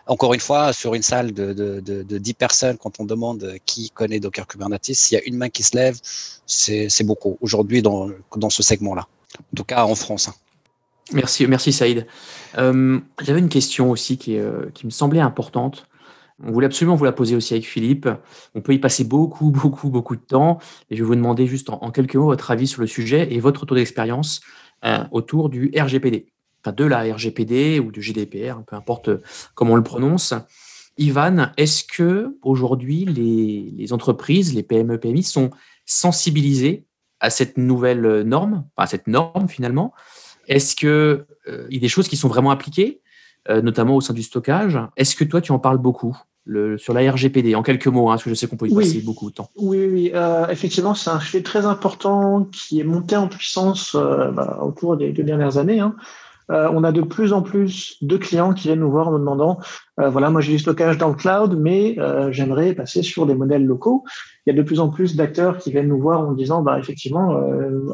S4: Encore une fois, sur une salle de, de, 10 personnes, quand on demande qui connaît Docker Kubernetes, s'il y a une main qui se lève, c'est beaucoup aujourd'hui dans, dans ce segment-là. En tout cas, en France. Hein.
S2: Merci, merci Saïd. Euh, j'avais une question aussi qui, euh, qui, me semblait importante. On voulait absolument vous la poser aussi avec Philippe. On peut y passer beaucoup, beaucoup, beaucoup de temps. Et je vais vous demander juste en, quelques mots votre avis sur le sujet et votre retour d'expérience euh, autour du RGPD de la RGPD ou du GDPR, peu importe euh, comment on le prononce. Ivan, est-ce que aujourd'hui les, entreprises, les PME, PMI sont sensibilisées à cette nouvelle euh, norme, à cette norme finalement? Est-ce qu'il euh, y a des choses qui sont vraiment appliquées, notamment au sein du stockage? Est-ce que toi tu en parles beaucoup le, sur la RGPD, en quelques mots, hein, parce que je sais qu'on peut y passer beaucoup de temps.
S3: Oui, oui effectivement, c'est un fait très important qui est monté en puissance bah, au cours des deux dernières années. Hein. Euh, on a de plus en plus de clients qui viennent nous voir en nous demandant, euh, voilà, moi j'ai du stockage dans le cloud, mais euh, j'aimerais passer sur des modèles locaux. Il y a de plus en plus d'acteurs qui viennent nous voir en disant, bah effectivement,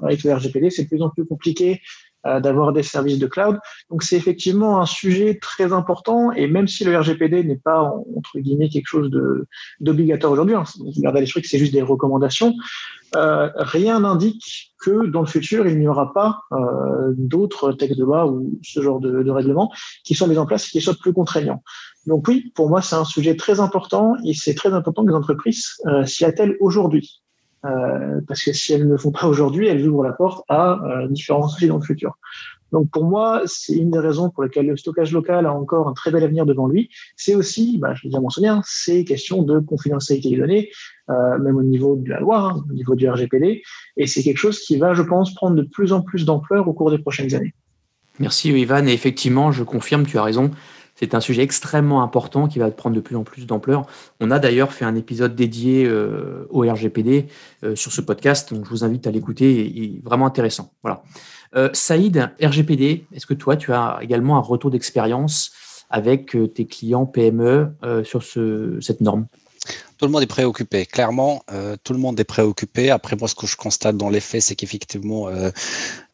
S3: avec le RGPD, c'est de plus en plus compliqué d'avoir des services de cloud. Donc c'est effectivement un sujet très important et même si le RGPD n'est pas entre guillemets quelque chose d'obligatoire aujourd'hui, hein, regardez les trucs, c'est juste des recommandations. Euh, rien n'indique que dans le futur il n'y aura pas euh, d'autres textes de loi ou ce genre de, de règlements qui sont mis en place et qui soient plus contraignants. Donc oui, pour moi c'est un sujet très important et c'est très important que les entreprises euh, s'y attellent aujourd'hui. Euh, parce que si elles ne le font pas aujourd'hui, elles ouvrent la porte à euh, différents sujets dans le futur. Donc pour moi, c'est une des raisons pour lesquelles le stockage local a encore un très bel avenir devant lui. C'est aussi, bah, je l'ai déjà mentionné, hein, c'est question de confidentialité des données, euh, même au niveau de la loi, hein, au niveau du RGPD, et c'est quelque chose qui va, je pense, prendre de plus en plus d'ampleur au cours des prochaines années.
S2: Merci Ivan, et effectivement, je confirme, tu as raison. C'est un sujet extrêmement important qui va prendre de plus en plus d'ampleur. On a d'ailleurs fait un épisode dédié euh, au RGPD euh, sur ce podcast, je vous invite à l'écouter, il est vraiment intéressant. Euh, Saïd, RGPD, est-ce que toi, tu as également un retour d'expérience avec tes clients PME sur ce, cette norme?
S4: Tout le monde est préoccupé. Clairement, tout le monde est préoccupé. Après, moi, ce que je constate dans les faits, c'est qu'effectivement,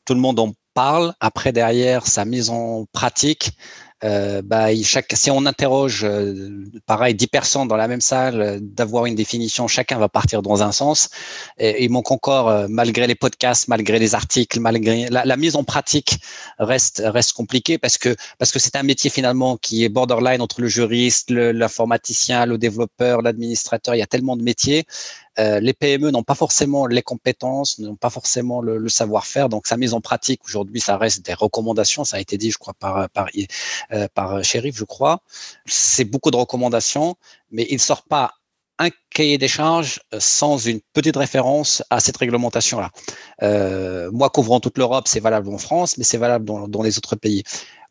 S4: tout le monde en parle. Après, derrière, sa mise en pratique, euh, bah, chaque, si on interroge, euh, pareil, 10 personnes dans la même salle, euh, d'avoir une définition, chacun va partir dans un sens. Et il manque encore, malgré les podcasts, malgré les articles, malgré la, la, mise en pratique reste reste compliquée parce que parce que c'est un métier finalement qui est borderline entre le juriste, l'informaticien, le développeur, l'administrateur. Il y a tellement de métiers euh, les PME n'ont pas forcément les compétences, n'ont pas forcément le, savoir-faire. Donc, sa mise en pratique aujourd'hui, ça reste des recommandations. Ça a été dit, je crois, par par, euh, par Shérif, je crois. C'est beaucoup de recommandations, mais il ne sort pas un cahier des charges euh, sans une petite référence à cette réglementation-là. Euh, moi, couvrant toute l'Europe, c'est valable en France, mais c'est valable dans, dans, les autres pays.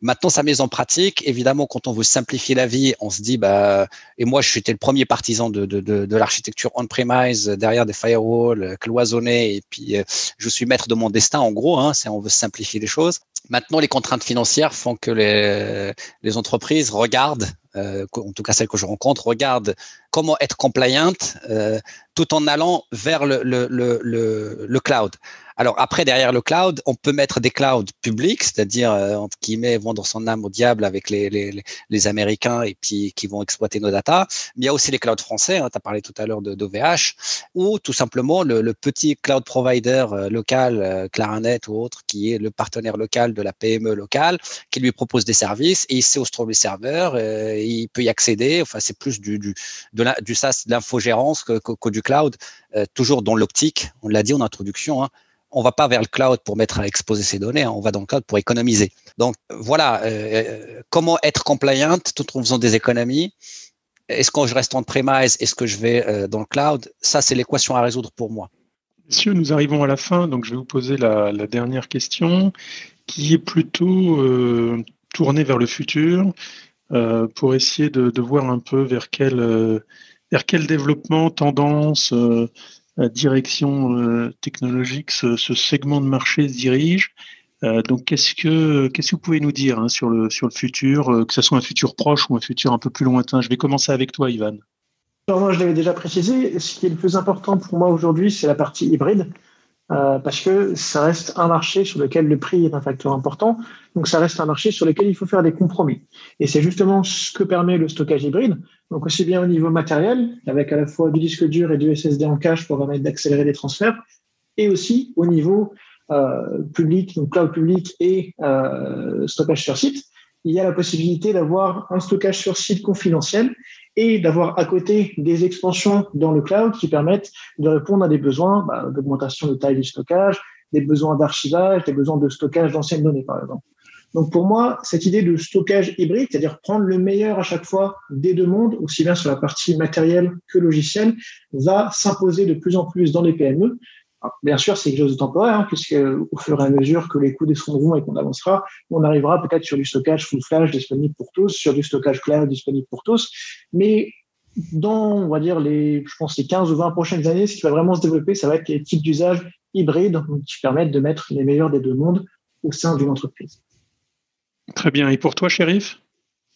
S4: Maintenant, sa mise en pratique, évidemment, quand on veut simplifier la vie, on se dit, bah, et moi, j'étais le premier partisan de, de, de, l'architecture on-premise, derrière des firewalls, euh, cloisonnés, et puis je suis maître de mon destin, en gros, hein, on veut simplifier les choses. Maintenant, les contraintes financières font que les, les entreprises regardent euh, en tout cas celles que je rencontre, regardent comment être compliant euh, tout en allant vers le, le, le, le, cloud. Alors après, derrière le cloud, on peut mettre des clouds publics, c'est-à-dire euh, entre guillemets vendre son âme au diable avec les, les, les, Américains et puis qui vont exploiter nos datas. Mais il y a aussi les clouds français. Hein, tu as parlé tout à l'heure d'OVH ou tout simplement le, le petit cloud provider euh, local, euh, Claranet ou autre, qui est le partenaire local de la PME locale, qui lui propose des services et il sait où se trouvent les serveurs, euh, il peut y accéder. Enfin, c'est plus du du de du SaaS, de l'infogérance que, que, que, du cloud, euh, toujours dans l'optique. On l'a dit en introduction. Hein, on va pas vers le cloud pour mettre à exposer ses données, hein, on va dans le cloud pour économiser. Donc voilà, euh, euh, comment être compliant tout en faisant des économies. Est-ce que je reste en premise Est-ce que je vais euh, dans le cloud? Ça, c'est l'équation à résoudre pour moi.
S6: Messieurs, nous arrivons à la fin, donc je vais vous poser la, dernière question, qui est plutôt tournée vers le futur, pour essayer de, voir un peu vers quel, vers quel développement, tendance, direction euh, technologique ce, segment de marché se dirige. Euh, donc, qu'est-ce que qu'est-ce que vous pouvez nous dire hein, sur le sur le futur, euh, que ce soit un futur proche ou un futur un peu plus lointain? Je vais commencer avec toi, Ivan.
S3: Moi, je l'avais déjà précisé. Ce qui est le plus important pour moi aujourd'hui, c'est la partie hybride. Euh, parce que ça reste un marché sur lequel le prix est un facteur important. Donc, ça reste un marché sur lequel il faut faire des compromis. Et c'est justement ce que permet le stockage hybride. Donc, aussi bien au niveau matériel, avec à la fois du disque dur et du SSD en cache pour permettre d'accélérer les transferts, et aussi au niveau euh, public, donc cloud public et euh, stockage sur site. Il y a la possibilité d'avoir un stockage sur site confidentiel et d'avoir à côté des extensions dans le cloud qui permettent de répondre à des besoins bah, d'augmentation de taille du stockage, des besoins d'archivage, des besoins de stockage d'anciennes données, par exemple. Donc pour moi, cette idée de stockage hybride, c'est-à-dire prendre le meilleur à chaque fois des deux mondes, aussi bien sur la partie matérielle que logicielle, va s'imposer de plus en plus dans les PME bien sûr, c'est quelque chose de temporaire, hein, puisque au fur et à mesure que les coûts descendront et qu'on avancera, on arrivera peut-être sur du stockage full flash disponible pour tous, sur du stockage cloud disponible pour tous. Mais dans, on va dire, les, je pense, les 15 ou 20 prochaines années, ce qui va vraiment se développer, ça va être les types d'usages hybrides qui permettent de mettre les meilleurs des deux mondes au sein d'une entreprise.
S6: Très bien. Et pour toi, shérif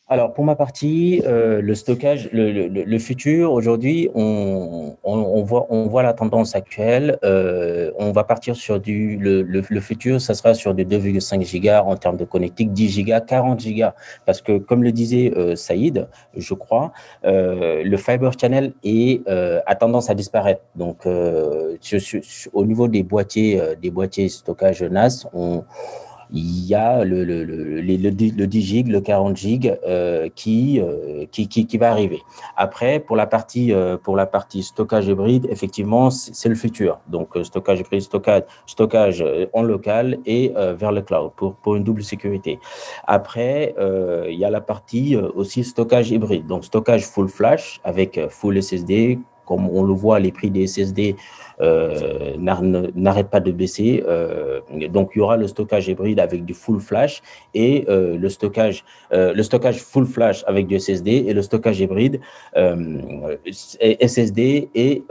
S5: alors, pour ma partie, euh, le stockage, le, futur, aujourd'hui, on, voit, on voit la tendance actuelle. Euh, on va partir sur du. Le, futur, ça sera sur du 2,5 gigas en termes de connectique, 10 gigas, 40 gigas. Parce que, comme le disait euh, Saïd, je crois, le fiber channel est, a tendance à disparaître. Donc, au niveau des boîtiers, des boîtiers stockage NAS, on il y a le, le, le, le 10 gig, le 40 gig euh, qui, euh, qui, qui, qui, va arriver. Après, pour la partie, euh, pour la partie stockage hybride, effectivement, c'est le futur. Donc, stockage hybride, stockage, stockage en local et vers le cloud pour, pour une double sécurité. Après, il y a la partie aussi stockage hybride. Donc, stockage full flash avec full SSD, comme on le voit, les prix des SSD n'arrête pas de baisser. Euh, donc, il y aura le stockage hybride avec du full flash et euh, le stockage, le stockage full flash avec du SSD et le stockage hybride SSD et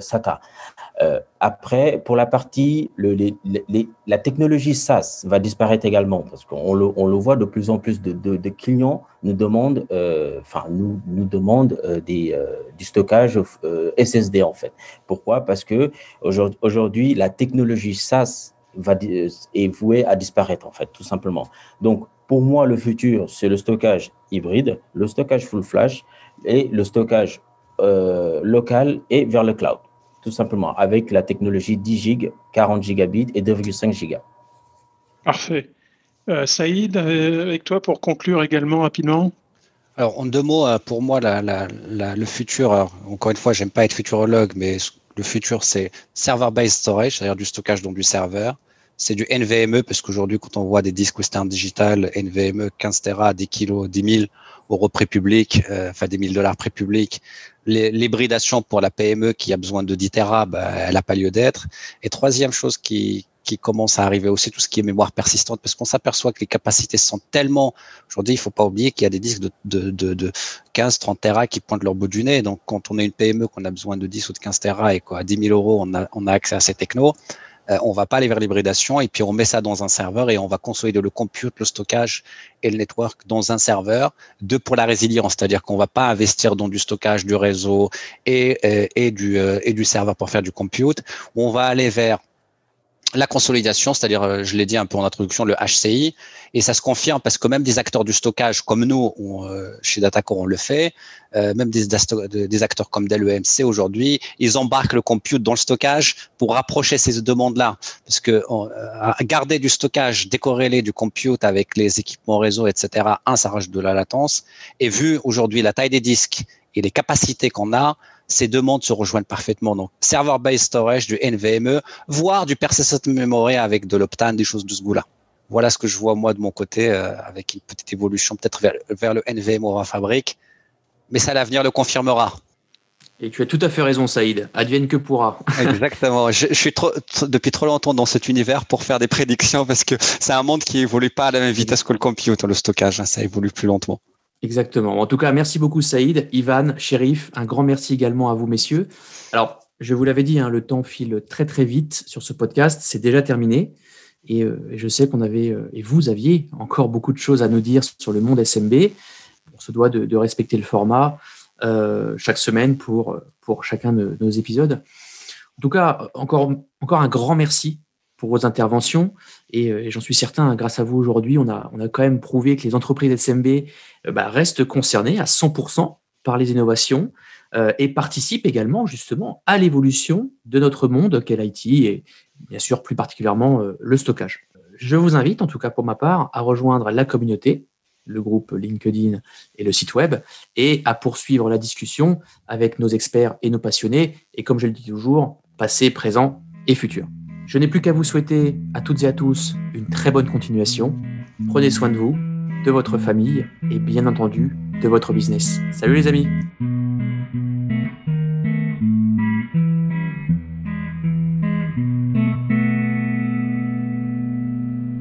S5: SATA. Après, pour la partie, la technologie SaaS va disparaître également parce qu'on le, on le voit de plus en plus de, clients nous demandent, enfin, nous, demandent des, du stockage SSD en fait. Pourquoi? Parce que Aujourd'hui, la technologie SaaS va, est vouée à disparaître, en fait, tout simplement. Donc, pour moi, le futur, c'est le stockage hybride, le stockage full flash et le stockage euh, local et vers le cloud, tout simplement, avec la technologie 10 GB, 40 gigabits et 2,5 gigas.
S6: Parfait. Euh, Saïd, euh, avec toi pour conclure également rapidement.
S4: Alors, en deux mots, pour moi, le futur, encore une fois, j'aime pas être futurologue, mais le futur, c'est server-based storage, c'est-à-dire du stockage dans du serveur. C'est du NVMe, parce qu'aujourd'hui, quand on voit des disques Western Digital, NVMe, 15 Tera, 10 kilos, 10 000 euros pré-public, euh, enfin des 1000 dollars pré-public, l'hybridation pour la PME qui a besoin de 10 Tera, bah, elle n'a pas lieu d'être. Et troisième chose qui, qui commence à arriver aussi, tout ce qui est mémoire persistante, parce qu'on s'aperçoit que les capacités sont tellement... Aujourd'hui, il faut pas oublier qu'il y a des disques de, de, de, de 15, 30 Tera qui pointent leur bout du nez. Donc, quand on est une PME, qu'on a besoin de 10 ou de 15 Tera et quoi, à 10 000 euros, on a, on a accès à ces technos, euh, on va pas aller vers l'hybridation et puis on met ça dans un serveur et on va consolider le compute, le stockage et le network dans un serveur. Deux pour la résilience, c'est-à-dire qu'on va pas investir dans du stockage, du réseau et, et, et du, euh, et du serveur pour faire du compute. On va aller vers la consolidation, c'est-à-dire, euh, je l'ai dit un peu en introduction, le HCI, et ça se confirme parce que même des acteurs du stockage comme nous, euh, chez Datacore, on le fait, euh, même des, acteurs comme Dell EMC aujourd'hui, ils embarquent le compute dans le stockage pour rapprocher ces demandes-là, parce que garder du stockage décorrélé du compute avec les équipements réseau, etc., un, ça rajoute de la latence, et vu aujourd'hui la taille des disques et les capacités qu'on a, ces demandes se rejoignent parfaitement. Donc, server-based storage, du NVMe, voire du persistent memory avec de l'Optane, des choses de ce goût-là. Voilà ce que je vois moi de mon côté, euh, avec une petite évolution peut-être vers, vers, le NVMe en fabrique. Mais ça, l'avenir le confirmera.
S2: Et tu as tout à fait raison, Saïd. Advienne que pourra.
S4: Exactement. Je, suis trop, depuis trop longtemps dans cet univers pour faire des prédictions parce que c'est un monde qui évolue pas à la même vitesse que le computer, le stockage. Hein. ça évolue plus lentement.
S2: Exactement. En tout cas, merci beaucoup Saïd, Ivan, Shérif. Un grand merci également à vous, messieurs. Alors, je vous l'avais dit, hein, le temps file très très vite sur ce podcast. C'est déjà terminé. Et, euh, je sais qu'on avait, euh, et vous aviez encore beaucoup de choses à nous dire sur le monde SMB. On se doit de, respecter le format euh, chaque semaine pour, pour chacun de nos épisodes. En tout cas, encore, encore un grand merci pour vos interventions. Euh, et, j'en suis certain, grâce à vous aujourd'hui, on a, on a quand même prouvé que les entreprises SMB euh, bah, restent concernées à 100% par les innovations euh, et participent également justement à l'évolution de notre monde qu'est l'IT et bien sûr plus particulièrement le stockage. Je vous invite en tout cas pour ma part à rejoindre la communauté, le groupe LinkedIn et le site web et à poursuivre la discussion avec nos experts et nos passionnés et comme je le dis toujours, passé, présent et futur. Je n'ai plus qu'à vous souhaiter à toutes et à tous une très bonne continuation. Prenez soin de vous, de votre famille et bien entendu de votre business. Salut les amis